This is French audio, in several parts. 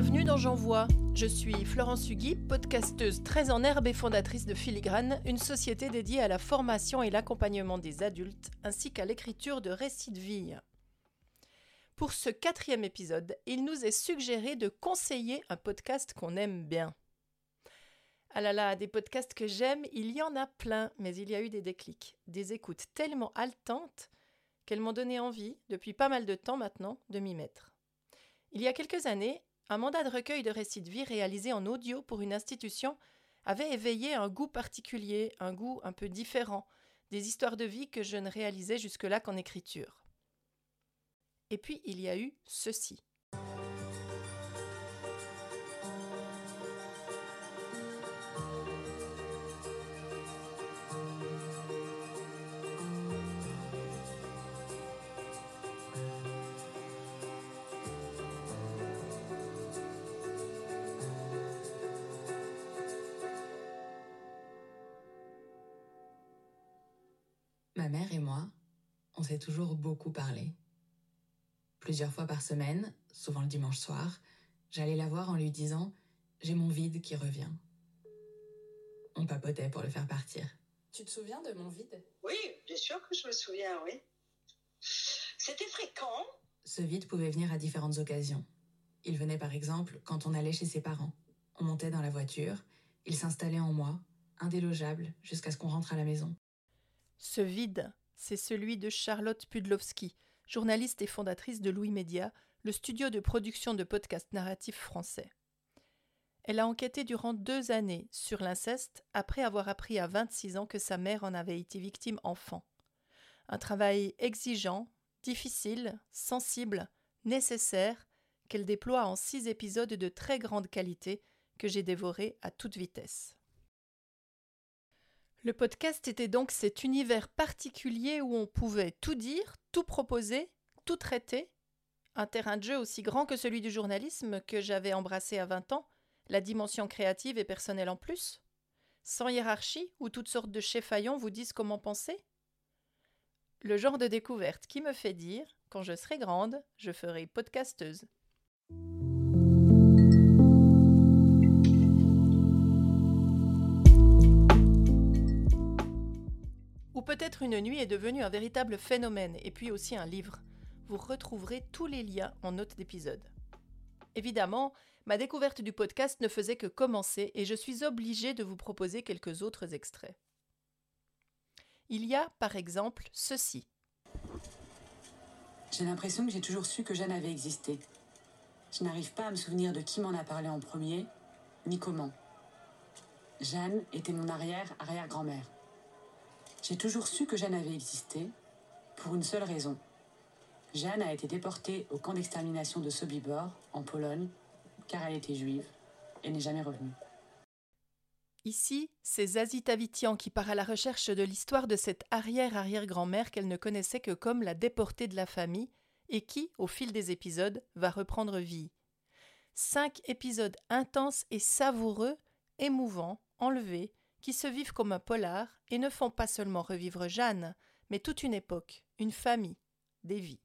bienvenue dans J'envoie. Je suis Florence Hugui, podcasteuse très en herbe et fondatrice de Filigrane, une société dédiée à la formation et l'accompagnement des adultes, ainsi qu'à l'écriture de récits de vie. Pour ce quatrième épisode, il nous est suggéré de conseiller un podcast qu'on aime bien. Ah là là, des podcasts que j'aime, il y en a plein, mais il y a eu des déclics, des écoutes tellement haletantes qu'elles m'ont donné envie, depuis pas mal de temps maintenant, de m'y mettre. Il y a quelques années, un mandat de recueil de récits de vie réalisé en audio pour une institution avait éveillé un goût particulier, un goût un peu différent, des histoires de vie que je ne réalisais jusque-là qu'en écriture. Et puis il y a eu ceci. Mère et moi, on s'est toujours beaucoup parlé. Plusieurs fois par semaine, souvent le dimanche soir, j'allais la voir en lui disant J'ai mon vide qui revient. On papotait pour le faire partir. Tu te souviens de mon vide? Oui, bien sûr que je me souviens, oui. C'était fréquent. Ce vide pouvait venir à différentes occasions. Il venait par exemple quand on allait chez ses parents. On montait dans la voiture, il s'installait en moi, indélogeable, jusqu'à ce qu'on rentre à la maison. Ce vide, c'est celui de Charlotte Pudlowski, journaliste et fondatrice de Louis Média, le studio de production de podcasts narratifs français. Elle a enquêté durant deux années sur l'inceste après avoir appris à 26 ans que sa mère en avait été victime enfant. Un travail exigeant, difficile, sensible, nécessaire, qu'elle déploie en six épisodes de très grande qualité que j'ai dévorés à toute vitesse. Le podcast était donc cet univers particulier où on pouvait tout dire, tout proposer, tout traiter. Un terrain de jeu aussi grand que celui du journalisme que j'avais embrassé à 20 ans, la dimension créative et personnelle en plus. Sans hiérarchie, où toutes sortes de cheffaillons vous disent comment penser? Le genre de découverte qui me fait dire, quand je serai grande, je ferai podcasteuse. Ou peut-être une nuit est devenue un véritable phénomène et puis aussi un livre. Vous retrouverez tous les liens en note d'épisode. Évidemment, ma découverte du podcast ne faisait que commencer et je suis obligée de vous proposer quelques autres extraits. Il y a, par exemple, ceci. J'ai l'impression que j'ai toujours su que Jeanne avait existé. Je n'arrive pas à me souvenir de qui m'en a parlé en premier, ni comment. Jeanne était mon arrière-arrière-grand-mère. J'ai toujours su que Jeanne avait existé, pour une seule raison. Jeanne a été déportée au camp d'extermination de Sobibor, en Pologne, car elle était juive et n'est jamais revenue. Ici, c'est Zazie Tavitian qui part à la recherche de l'histoire de cette arrière-arrière-grand-mère qu'elle ne connaissait que comme la déportée de la famille et qui, au fil des épisodes, va reprendre vie. Cinq épisodes intenses et savoureux, émouvants, enlevés, qui se vivent comme un polar et ne font pas seulement revivre Jeanne, mais toute une époque, une famille, des vies.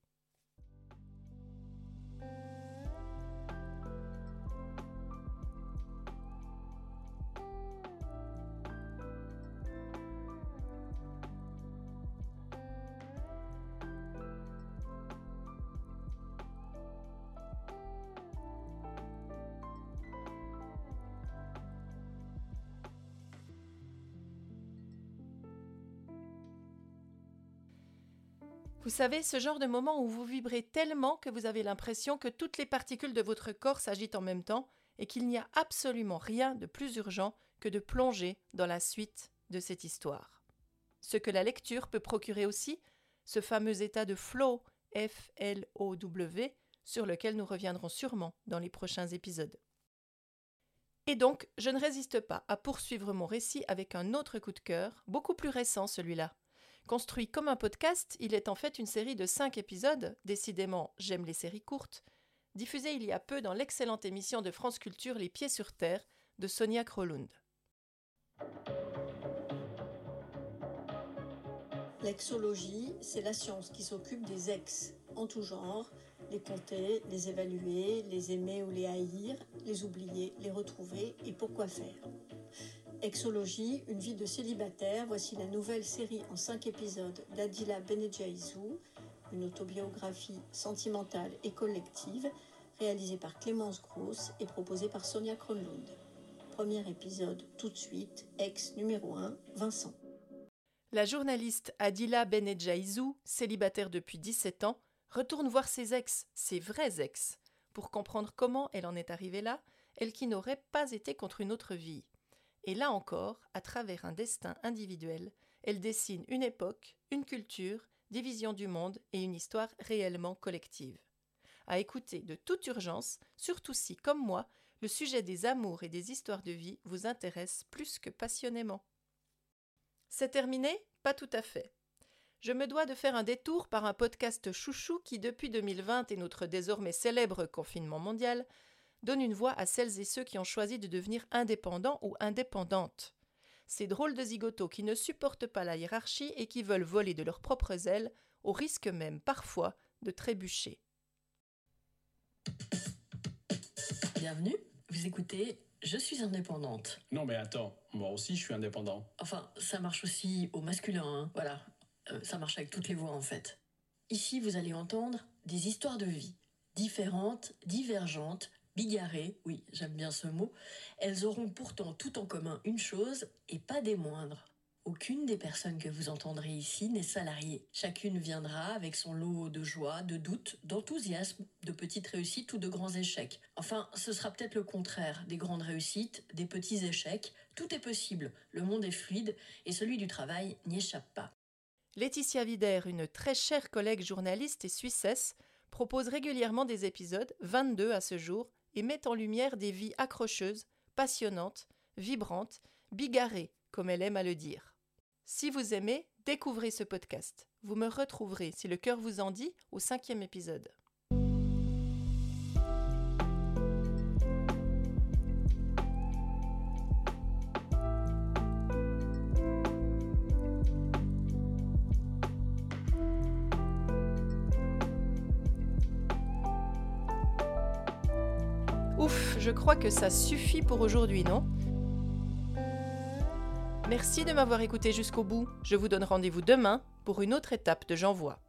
Vous savez, ce genre de moment où vous vibrez tellement que vous avez l'impression que toutes les particules de votre corps s'agitent en même temps et qu'il n'y a absolument rien de plus urgent que de plonger dans la suite de cette histoire. Ce que la lecture peut procurer aussi, ce fameux état de flow, F-L-O-W, sur lequel nous reviendrons sûrement dans les prochains épisodes. Et donc, je ne résiste pas à poursuivre mon récit avec un autre coup de cœur, beaucoup plus récent celui-là. Construit comme un podcast, il est en fait une série de cinq épisodes, décidément j'aime les séries courtes, diffusée il y a peu dans l'excellente émission de France Culture Les Pieds sur Terre de Sonia Krolund. L'exologie, c'est la science qui s'occupe des ex en tout genre, les compter, les évaluer, les aimer ou les haïr, les oublier, les retrouver et pourquoi faire. Exologie, une vie de célibataire, voici la nouvelle série en cinq épisodes d'Adila Benejaizou, une autobiographie sentimentale et collective réalisée par Clémence Gross et proposée par Sonia Kronlund. Premier épisode tout de suite, ex numéro 1, Vincent. La journaliste Adila Benedjaizou, célibataire depuis 17 ans, retourne voir ses ex, ses vrais ex, pour comprendre comment elle en est arrivée là, elle qui n'aurait pas été contre une autre vie. Et là encore, à travers un destin individuel, elle dessine une époque, une culture, des visions du monde et une histoire réellement collective. À écouter de toute urgence, surtout si, comme moi, le sujet des amours et des histoires de vie vous intéresse plus que passionnément. C'est terminé? Pas tout à fait. Je me dois de faire un détour par un podcast chouchou qui, depuis 2020 et notre désormais célèbre confinement mondial, donne une voix à celles et ceux qui ont choisi de devenir indépendants ou indépendantes. Ces drôles de zigotos qui ne supportent pas la hiérarchie et qui veulent voler de leurs propres ailes, au risque même, parfois, de trébucher. Bienvenue, vous écoutez Je suis indépendante. Non mais attends, moi aussi je suis indépendant. Enfin, ça marche aussi au masculin, hein. voilà. Euh, ça marche avec toutes les voix en fait. Ici, vous allez entendre des histoires de vie, différentes, divergentes, bigarrées, oui, j'aime bien ce mot. Elles auront pourtant tout en commun une chose, et pas des moindres. Aucune des personnes que vous entendrez ici n'est salariée. Chacune viendra avec son lot de joie, de doute, d'enthousiasme, de petites réussites ou de grands échecs. Enfin, ce sera peut-être le contraire, des grandes réussites, des petits échecs. Tout est possible, le monde est fluide et celui du travail n'y échappe pas. Laetitia Vider, une très chère collègue journaliste et suissesse, propose régulièrement des épisodes, 22 à ce jour, et met en lumière des vies accrocheuses, passionnantes, vibrantes, bigarrées, comme elle aime à le dire. Si vous aimez, découvrez ce podcast. Vous me retrouverez, si le cœur vous en dit, au cinquième épisode. Ouf, je crois que ça suffit pour aujourd'hui, non? Merci de m'avoir écouté jusqu'au bout. Je vous donne rendez-vous demain pour une autre étape de J'envoie.